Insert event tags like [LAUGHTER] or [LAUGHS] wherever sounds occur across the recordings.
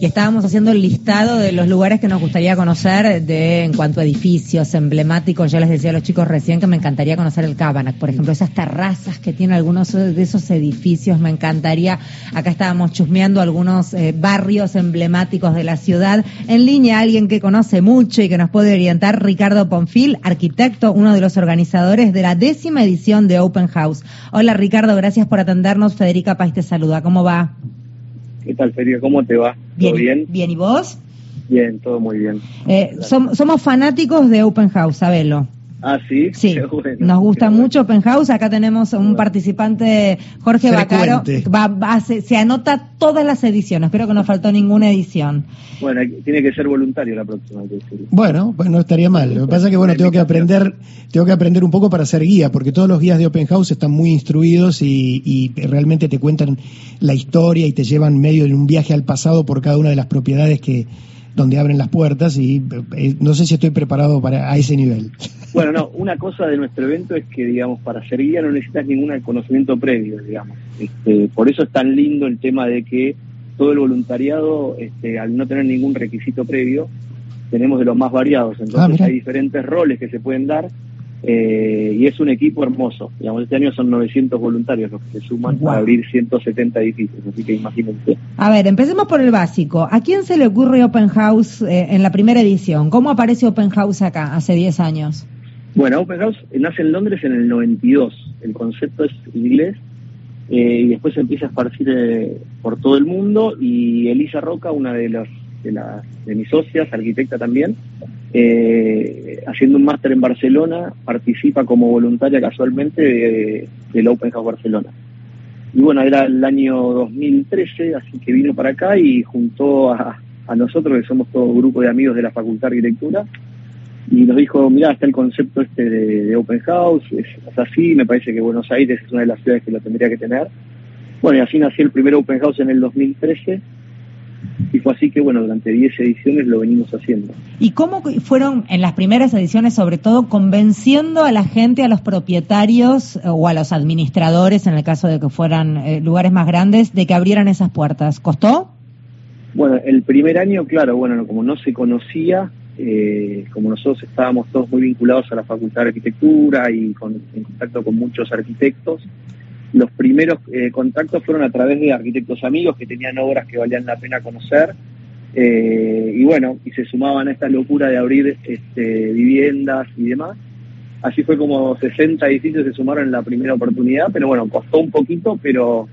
y estábamos haciendo el listado de los lugares que nos gustaría conocer de en cuanto a edificios emblemáticos. Yo les decía a los chicos recién que me encantaría conocer el Cabanac, por ejemplo, esas terrazas que tiene algunos de esos edificios, me encantaría. Acá estábamos chusmeando algunos eh, barrios emblemáticos de la ciudad. En línea, alguien que conoce mucho y que nos puede orientar, Ricardo Ponfil, arquitecto, uno de los organizadores de la décima edición de Open House. Hola Ricardo, gracias por atendernos. Federica Paz te saluda. ¿Cómo va? ¿Qué tal, Feria? ¿Cómo te va? Bien, bien? Bien, ¿y vos? Bien, todo muy bien. Eh, somos fanáticos de Open House, sabelo. Ah, sí. Sí, [LAUGHS] nos gusta mucho Open House. Acá tenemos un participante, Jorge Bacaro. Va, se, anota todas las ediciones. Espero que no faltó ninguna edición. Bueno, tiene que ser voluntario la próxima. Bueno, pues no estaría mal. Lo que pasa es que bueno, tengo que aprender, tengo que aprender un poco para ser guía, porque todos los guías de Open House están muy instruidos y, y realmente te cuentan la historia y te llevan medio en un viaje al pasado por cada una de las propiedades que donde abren las puertas y eh, no sé si estoy preparado para a ese nivel. Bueno, no, una cosa de nuestro evento es que, digamos, para ser guía no necesitas ningún conocimiento previo, digamos. Este, por eso es tan lindo el tema de que todo el voluntariado, este, al no tener ningún requisito previo, tenemos de los más variados. Entonces ah, hay diferentes roles que se pueden dar eh, y es un equipo hermoso. Digamos, este año son 900 voluntarios los que se suman a abrir 170 edificios, así que imagínense. A ver, empecemos por el básico. ¿A quién se le ocurre Open House eh, en la primera edición? ¿Cómo aparece Open House acá, hace 10 años? Bueno, Open House nace en Londres en el 92. El concepto es inglés eh, y después se empieza a esparcir por todo el mundo y Elisa Roca, una de las de, la, de mis socias, arquitecta también, eh, haciendo un máster en Barcelona, participa como voluntaria casualmente de, del Open House Barcelona. Y bueno, era el año 2013, así que vino para acá y juntó a, nosotros, que somos todo grupo de amigos de la Facultad de Arquitectura, y nos dijo, mira, está el concepto este de, Open House, es, así, me parece que Buenos Aires es una de las ciudades que lo tendría que tener. Bueno, y así nació el primer Open House en el 2013 y fue así que, bueno, durante 10 ediciones lo venimos haciendo. ¿Y cómo fueron en las primeras ediciones, sobre todo, convenciendo a la gente, a los propietarios eh, o a los administradores, en el caso de que fueran eh, lugares más grandes, de que abrieran esas puertas? ¿Costó? Bueno, el primer año, claro, bueno, como no se conocía, eh, como nosotros estábamos todos muy vinculados a la Facultad de Arquitectura y con, en contacto con muchos arquitectos, los primeros eh, contactos fueron a través de arquitectos amigos que tenían obras que valían la pena conocer. Eh, y bueno, y se sumaban a esta locura de abrir este, viviendas y demás. Así fue como 60 edificios se sumaron en la primera oportunidad, pero bueno, costó un poquito, pero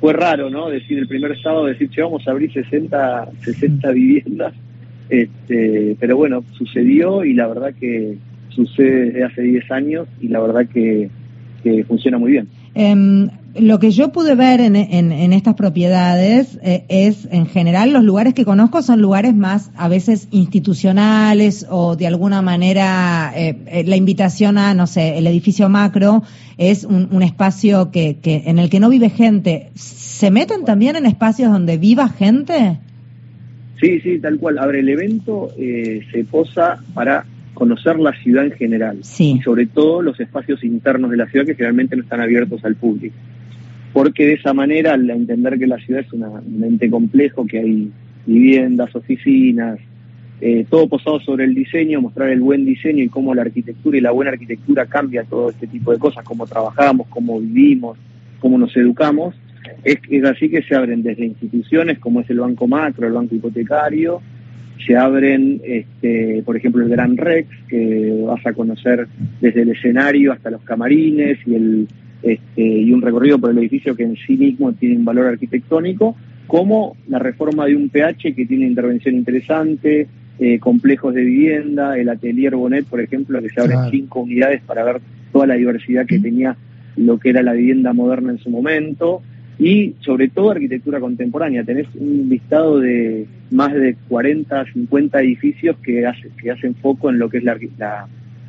fue raro, ¿no? Decir el primer sábado, decir, che, vamos a abrir 60, 60 viviendas. Este, pero bueno, sucedió y la verdad que sucede desde hace 10 años y la verdad que, que funciona muy bien. Em, lo que yo pude ver en, estas propiedades eh, es, en general, los lugares que conozco son lugares más, a veces, institucionales o de alguna manera eh, eh, la invitación a, no sé, el edificio macro es un, espacio que, que, en el que no vive gente. ¿Se meten también en espacios donde viva gente? Sí, sí, tal cual. A ver, el evento se posa para conocer la ciudad en general y sobre todo los espacios internos de la ciudad que generalmente no están abiertos al público. Porque de esa manera, al entender que la ciudad es un ente complejo, que hay viviendas, oficinas, eh, todo posado sobre el diseño, mostrar el buen diseño y cómo la arquitectura y la buena arquitectura cambia todo este tipo de cosas, cómo trabajamos, cómo vivimos, cómo nos educamos, es, es así que se abren desde instituciones como es el Banco Macro, el Banco Hipotecario, se abren, este, por ejemplo, el Gran Rex, que vas a conocer desde el escenario hasta los camarines y, el, este, y un recorrido por el edificio que en sí mismo tiene un valor arquitectónico, como la reforma de un PH que tiene intervención interesante, eh, complejos de vivienda, el Atelier Bonet, por ejemplo, que se abren cinco unidades para ver toda la diversidad que tenía lo que era la vivienda moderna en su momento y sobre todo arquitectura contemporánea. Tenés un listado de más de 40, 50 edificios que, hace, que hacen foco en lo que es la,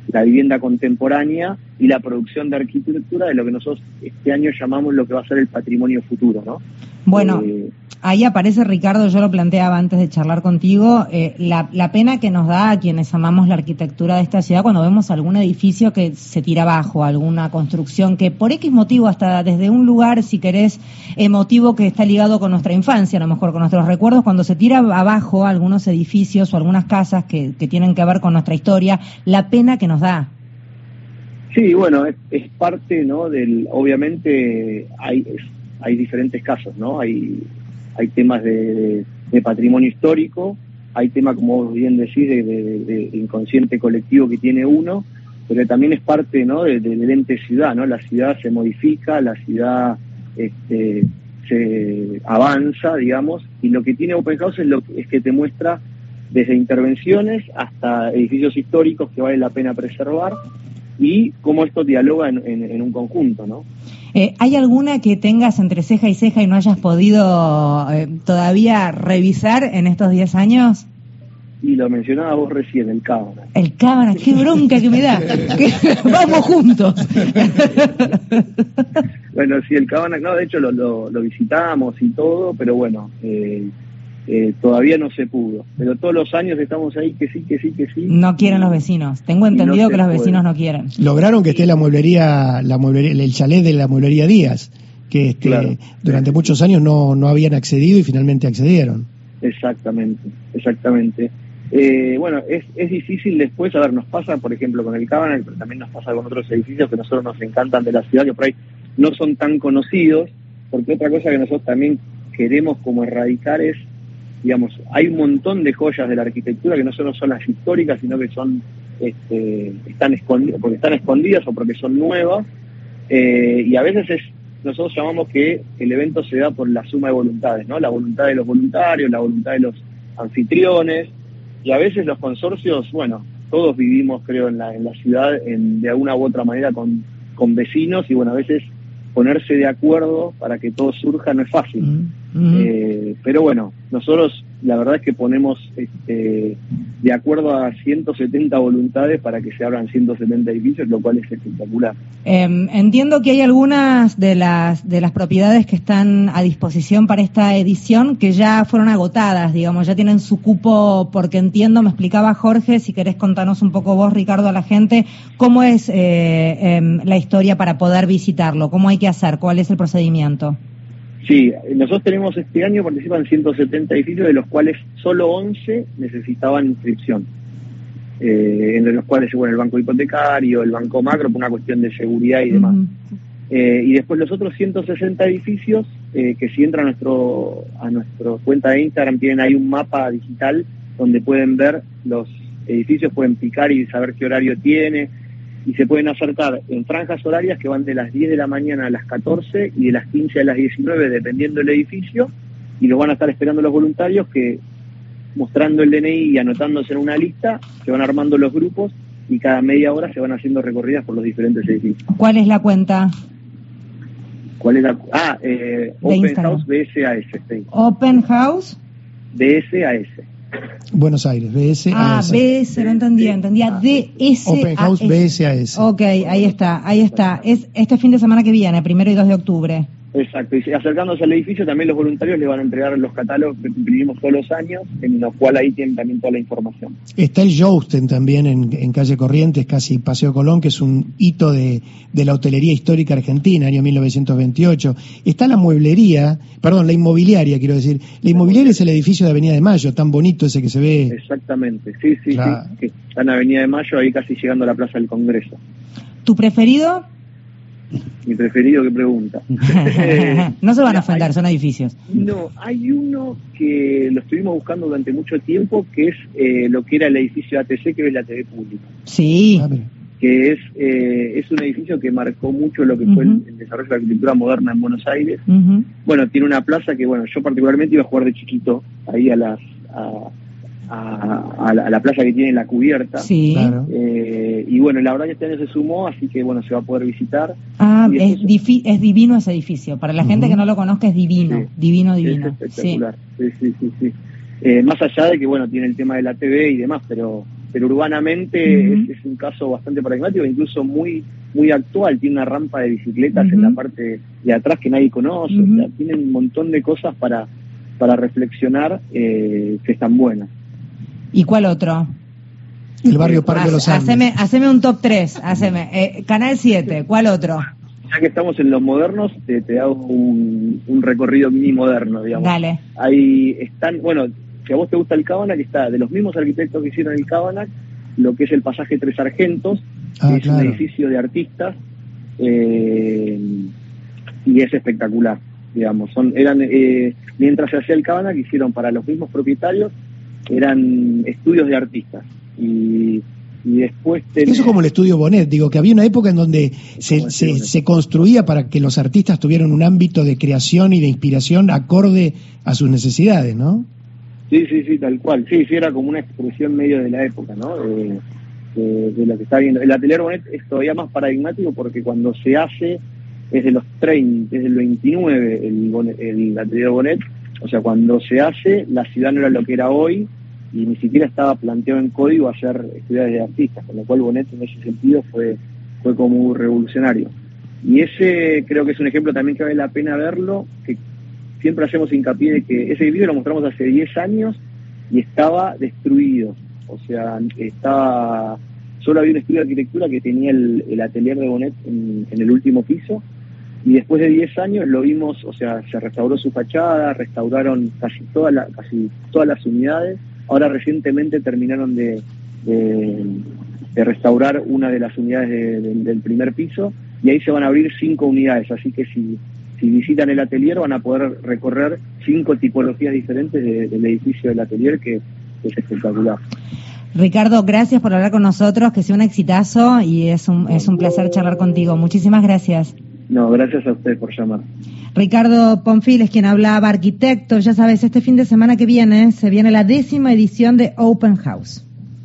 la, vivienda contemporánea y la producción de arquitectura de lo que nosotros este año llamamos lo que va a ser el patrimonio futuro, ¿no? Bueno, eh, ahí aparece Ricardo, yo lo planteaba antes de charlar contigo, eh, la, pena que nos da a quienes amamos la arquitectura de esta ciudad cuando vemos algún edificio que se tira abajo, alguna construcción que por X motivo, hasta desde un lugar, si querés, emotivo que está ligado con nuestra infancia, a lo mejor con nuestros recuerdos, cuando se tira abajo algunos edificios o algunas casas que, tienen que ver con nuestra historia, la pena que nos da. Sí, bueno, es, parte, ¿no? Del, obviamente hay, hay diferentes casos, ¿no? Hay, hay temas de, patrimonio histórico, hay temas, como bien decís, de, inconsciente colectivo que tiene uno, pero también es parte, ¿no? Del ente ciudad, ¿no? La ciudad se modifica, la ciudad este, se avanza, digamos, y lo que tiene Open House es, lo, es que te muestra desde intervenciones hasta edificios históricos que vale la pena preservar y cómo esto dialoga en, un conjunto, ¿no? Eh, ¿Hay alguna que tengas entre ceja y ceja y no hayas podido eh, todavía revisar en estos 10 años? Y lo mencionaba vos recién, el Cábana. El Cábana, qué bronca que me da. [LAUGHS] Vamos juntos. bueno, sí, el Cábana, no, de hecho lo, lo, lo visitamos y todo, pero bueno, eh, eh, todavía no se pudo. Pero todos los años estamos ahí que sí, que sí, que sí. No quieren los vecinos. Tengo entendido que los vecinos no quieren. Lograron que esté la mueblería, la mueblería, el chalet de la mueblería Díaz, que este, durante muchos años no, no habían accedido y finalmente accedieron. Exactamente, exactamente. Eh, bueno, es, es difícil después, a ver, nos pasa, por ejemplo, con el Cabanal, pero también nos pasa con otros edificios que nosotros nos encantan de la ciudad, que por ahí no son tan conocidos, porque otra cosa que nosotros también queremos como erradicar es digamos, hay un montón de joyas de la arquitectura que no solo son las históricas, sino que son este, están escondidas, porque están escondidas o porque son nuevas, eh, y a veces es, nosotros llamamos que el evento se da por la suma de voluntades, ¿no? La voluntad de los voluntarios, la voluntad de los anfitriones, y a veces los consorcios, bueno, todos vivimos, creo, en la, en la ciudad en, de alguna u otra manera con, con vecinos, y bueno, a veces ponerse de acuerdo para que todo surja no es fácil. Mm. Eh, pero bueno, nosotros la verdad es que ponemos este, de acuerdo a 170 voluntades para que se abran 170 edificios, lo cual es espectacular. Em, entiendo que hay algunas de las de las propiedades que están a disposición para esta edición que ya fueron agotadas, digamos, ya tienen su cupo, porque entiendo, me explicaba Jorge, si querés contarnos un poco vos, Ricardo, a la gente, cómo es eh, em, la historia para poder visitarlo, cómo hay que hacer, cuál es el procedimiento. Sí, nosotros tenemos este año, participan 170 edificios, de los cuales solo 11 necesitaban inscripción. Eh, entre los cuales, bueno, el banco hipotecario, el banco macro, por una cuestión de seguridad y demás. Eh, y después los otros 160 edificios, eh, que si entran a nuestro a nuestra cuenta de Instagram, tienen ahí un mapa digital donde pueden ver los edificios, pueden picar y saber qué horario tiene, y se pueden acercar en franjas horarias que van de las 10 de la mañana a las 14 y de las 15 a las 19 dependiendo del edificio y lo van a estar esperando los voluntarios que mostrando el DNI y anotándose en una lista se van armando los grupos y cada media hora se van haciendo recorridas por los diferentes edificios. ¿Cuál es la cuenta? ¿Cuál es la Ah, eh, Open House BSAS. Open House BSAS. Buenos Aires, BS. Ah, BS, no entendía, entendía DS. Open House BSAS. Ok, ahí está, ahí está. Es este fin de semana que viene, primero y 2 de octubre. Exacto, y acercándose al edificio también los voluntarios le van a entregar los catálogos que imprimimos todos los años, en los cuales ahí tienen también toda la información. Está el Jousten también en, calle Corrientes, casi Paseo Colón, que es un hito de, la hotelería histórica argentina, año 1928. Está la mueblería, perdón, la inmobiliaria, quiero decir. La inmobiliaria es el edificio de Avenida de Mayo, tan bonito ese que se ve. Exactamente, sí, sí, sí. Que está en Avenida de Mayo, ahí casi llegando a la Plaza del Congreso. ¿Tu preferido? Mi preferido que pregunta. [LAUGHS] no se van a ofender, son edificios. No, hay uno que lo estuvimos buscando durante mucho tiempo, que es eh, lo que era el edificio ATC, que es la TV pública. Sí. Que es, eh, es un edificio que marcó mucho lo que fue el, desarrollo de la arquitectura moderna en Buenos Aires. Bueno, tiene una plaza que, bueno, yo particularmente iba a jugar de chiquito ahí a las a, la, plaza que tiene la cubierta. Sí. Eh, y bueno, la verdad que este año se sumó, así que bueno, se va a poder visitar. Ah, es, es divino ese edificio. Para la gente que no lo conozca es divino, divino, divino. espectacular. Sí, sí, sí, sí. Eh, más allá de que bueno, tiene el tema de la TV y demás, pero pero urbanamente es, un caso bastante paradigmático, incluso muy muy actual. Tiene una rampa de bicicletas en la parte de atrás que nadie conoce. o sea, tiene un montón de cosas para para reflexionar eh, que están buenas. ¿Y cuál otro? El barrio Parque de los Andes. Haceme, un top 3, haceme. Eh, Canal 7, ¿cuál otro? Ya que estamos en los modernos, te, hago un, recorrido mini moderno, digamos. Dale. Ahí están, bueno, si a vos te gusta el Cabana, está de los mismos arquitectos que hicieron el Cabana, lo que es el pasaje Tres Sargentos, ah, que es un edificio de artistas, eh, y es espectacular, digamos. Son, eran, eh, mientras se hacía el Cabana, que hicieron para los mismos propietarios, eran estudios de artistas. Y, después... Eso es como el estudio Bonet, digo, que había una época en donde se, se, construía para que los artistas tuvieran un ámbito de creación y de inspiración acorde a sus necesidades, ¿no? Sí, sí, sí, tal cual. Sí, sí, era como una expresión medio de la época, ¿no? De, lo que está viendo. El atelier Bonet es todavía más paradigmático porque cuando se hace es de los 30, es del 29 el, el atelier Bonet, o sea, cuando se hace la ciudad no era lo que era hoy y ni siquiera estaba planteado en código hacer estudios de artistas, con lo cual Bonet en ese sentido fue, fue como revolucionario. Y ese creo que es un ejemplo también que vale la pena verlo, que siempre hacemos hincapié de que ese video lo mostramos hace 10 años y estaba destruido. O sea, estaba solo había un estudio de arquitectura que tenía el, atelier de Bonet en, el último piso y después de 10 años lo vimos, o sea, se restauró su fachada, restauraron casi, toda la, casi todas las unidades. Ahora recientemente terminaron de, restaurar una de las unidades del primer piso y ahí se van a abrir cinco unidades, así que si si visitan el atelier van a poder recorrer cinco tipologías diferentes del edificio del atelier que, es espectacular. Ricardo, gracias por hablar con nosotros, que sea un exitazo y es un, es un placer charlar contigo. Muchísimas gracias. No, gracias a usted por llamar. Ricardo Ponfil es quien hablaba, arquitecto. Ya sabes, este fin de semana que viene se viene la décima edición de Open House.